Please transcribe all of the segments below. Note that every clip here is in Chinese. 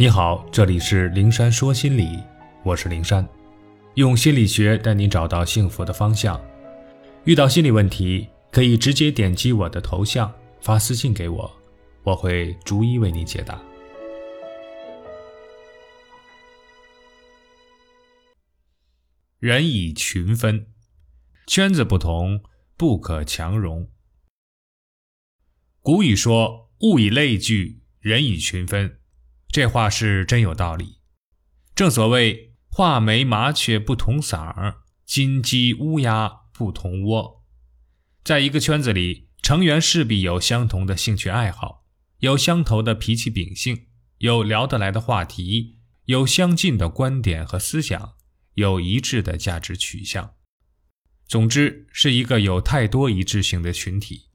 你好，这里是灵山说心理，我是灵山，用心理学带你找到幸福的方向。遇到心理问题，可以直接点击我的头像发私信给我，我会逐一为你解答。人以群分，圈子不同，不可强融。古语说：“物以类聚，人以群分。”这话是真有道理。正所谓“画眉麻雀不同嗓，金鸡乌鸦不同窝”。在一个圈子里，成员势必有相同的兴趣爱好，有相投的脾气秉性，有聊得来的话题，有相近的观点和思想。有一致的价值取向，总之是一个有太多一致性的群体。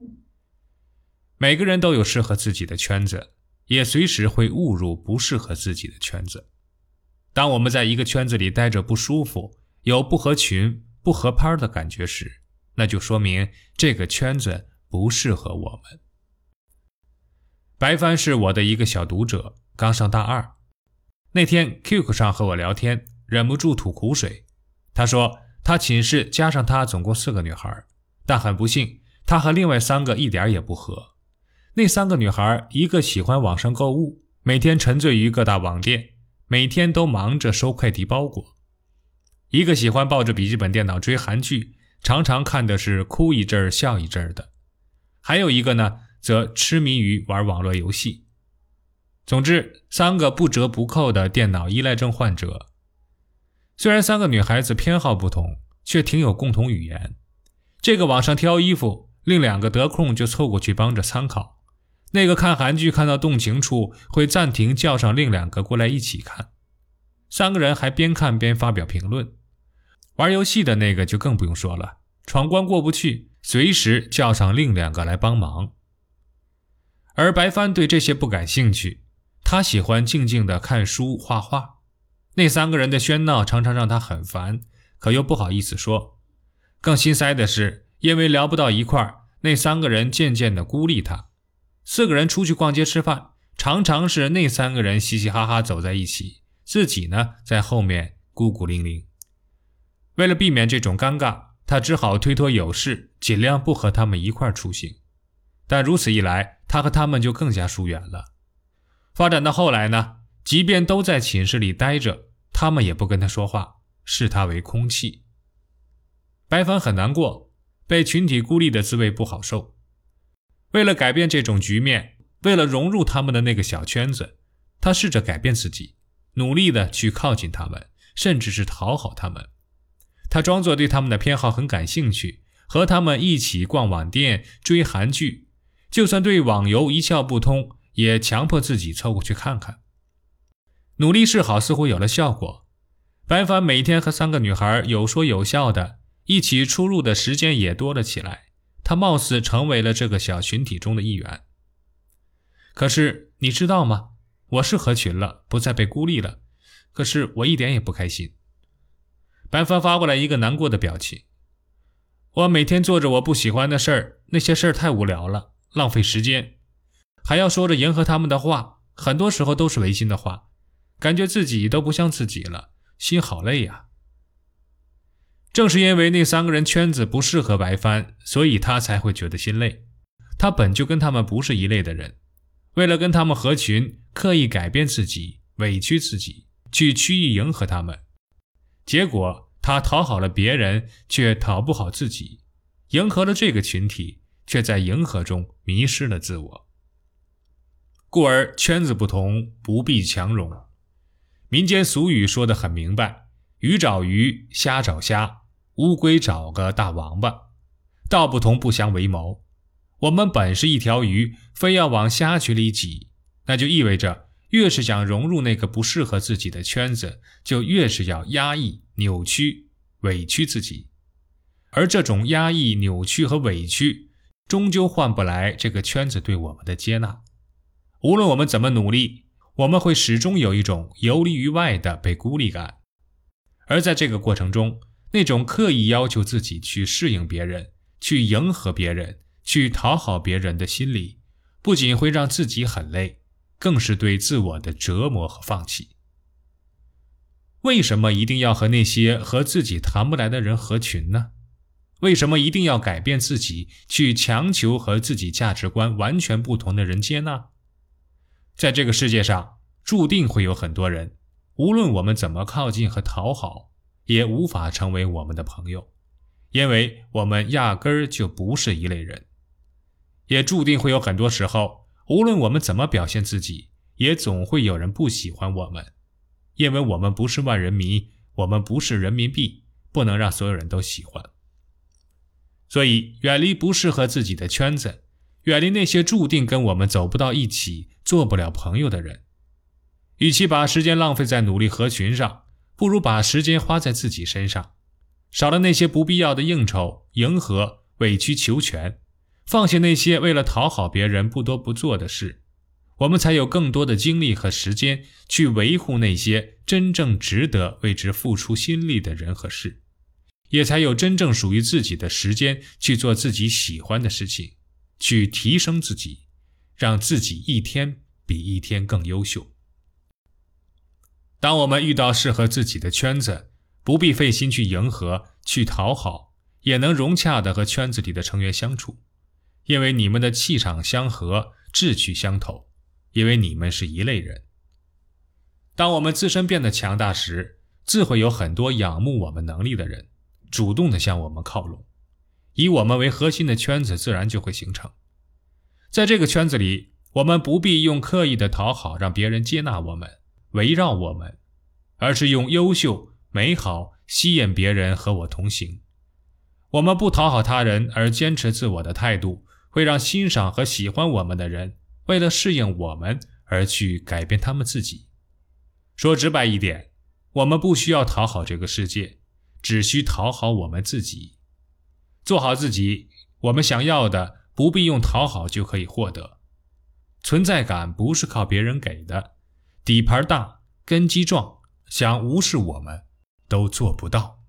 每个人都有适合自己的圈子，也随时会误入不适合自己的圈子。当我们在一个圈子里待着不舒服，有不合群、不合拍的感觉时，那就说明这个圈子不适合我们。白帆是我的一个小读者，刚上大二，那天 QQ 上和我聊天。忍不住吐苦水。他说：“他寝室加上他总共四个女孩，但很不幸，他和另外三个一点也不合。那三个女孩，一个喜欢网上购物，每天沉醉于各大网店，每天都忙着收快递包裹；一个喜欢抱着笔记本电脑追韩剧，常常看的是哭一阵儿笑一阵儿的；还有一个呢，则痴迷于玩网络游戏。总之，三个不折不扣的电脑依赖症患者。”虽然三个女孩子偏好不同，却挺有共同语言。这个网上挑衣服，另两个得空就凑过去帮着参考；那个看韩剧看到动情处，会暂停叫上另两个过来一起看。三个人还边看边发表评论。玩游戏的那个就更不用说了，闯关过不去，随时叫上另两个来帮忙。而白帆对这些不感兴趣，他喜欢静静的看书、画画。那三个人的喧闹常常让他很烦，可又不好意思说。更心塞的是，因为聊不到一块儿，那三个人渐渐的孤立他。四个人出去逛街吃饭，常常是那三个人嘻嘻哈哈走在一起，自己呢在后面孤孤零零。为了避免这种尴尬，他只好推脱有事，尽量不和他们一块出行。但如此一来，他和他们就更加疏远了。发展到后来呢？即便都在寝室里待着，他们也不跟他说话，视他为空气。白凡很难过，被群体孤立的滋味不好受。为了改变这种局面，为了融入他们的那个小圈子，他试着改变自己，努力的去靠近他们，甚至是讨好他们。他装作对他们的偏好很感兴趣，和他们一起逛网店、追韩剧，就算对网游一窍不通，也强迫自己凑过去看看。努力示好似乎有了效果，白帆每天和三个女孩有说有笑的，一起出入的时间也多了起来。他貌似成为了这个小群体中的一员。可是你知道吗？我是合群了，不再被孤立了。可是我一点也不开心。白帆发过来一个难过的表情。我每天做着我不喜欢的事儿，那些事儿太无聊了，浪费时间，还要说着迎合他们的话，很多时候都是违心的话。感觉自己都不像自己了，心好累呀。正是因为那三个人圈子不适合白帆，所以他才会觉得心累。他本就跟他们不是一类的人，为了跟他们合群，刻意改变自己，委屈自己，去曲意迎合他们。结果他讨好了别人，却讨不好自己；迎合了这个群体，却在迎合中迷失了自我。故而圈子不同，不必强融。民间俗语说得很明白：“鱼找鱼，虾找虾，乌龟找个大王八。”道不同不相为谋。我们本是一条鱼，非要往虾群里挤，那就意味着越是想融入那个不适合自己的圈子，就越是要压抑、扭曲、委屈自己。而这种压抑、扭曲和委屈，终究换不来这个圈子对我们的接纳。无论我们怎么努力。我们会始终有一种游离于外的被孤立感，而在这个过程中，那种刻意要求自己去适应别人、去迎合别人、去讨好别人的心理，不仅会让自己很累，更是对自我的折磨和放弃。为什么一定要和那些和自己谈不来的人合群呢？为什么一定要改变自己，去强求和自己价值观完全不同的人接纳？在这个世界上，注定会有很多人，无论我们怎么靠近和讨好，也无法成为我们的朋友，因为我们压根儿就不是一类人。也注定会有很多时候，无论我们怎么表现自己，也总会有人不喜欢我们，因为我们不是万人迷，我们不是人民币，不能让所有人都喜欢。所以，远离不适合自己的圈子，远离那些注定跟我们走不到一起、做不了朋友的人。与其把时间浪费在努力合群上，不如把时间花在自己身上，少了那些不必要的应酬、迎合、委曲求全。放下那些为了讨好别人不得不做的事，我们才有更多的精力和时间去维护那些真正值得为之付出心力的人和事，也才有真正属于自己的时间去做自己喜欢的事情，去提升自己，让自己一天比一天更优秀。当我们遇到适合自己的圈子，不必费心去迎合、去讨好，也能融洽的和圈子里的成员相处。因为你们的气场相合，志趣相投，因为你们是一类人。当我们自身变得强大时，自会有很多仰慕我们能力的人，主动的向我们靠拢，以我们为核心的圈子自然就会形成。在这个圈子里，我们不必用刻意的讨好让别人接纳我们、围绕我们，而是用优秀、美好吸引别人和我同行。我们不讨好他人而坚持自我的态度。会让欣赏和喜欢我们的人，为了适应我们而去改变他们自己。说直白一点，我们不需要讨好这个世界，只需讨好我们自己。做好自己，我们想要的不必用讨好就可以获得。存在感不是靠别人给的，底盘大、根基壮，想无视我们都做不到。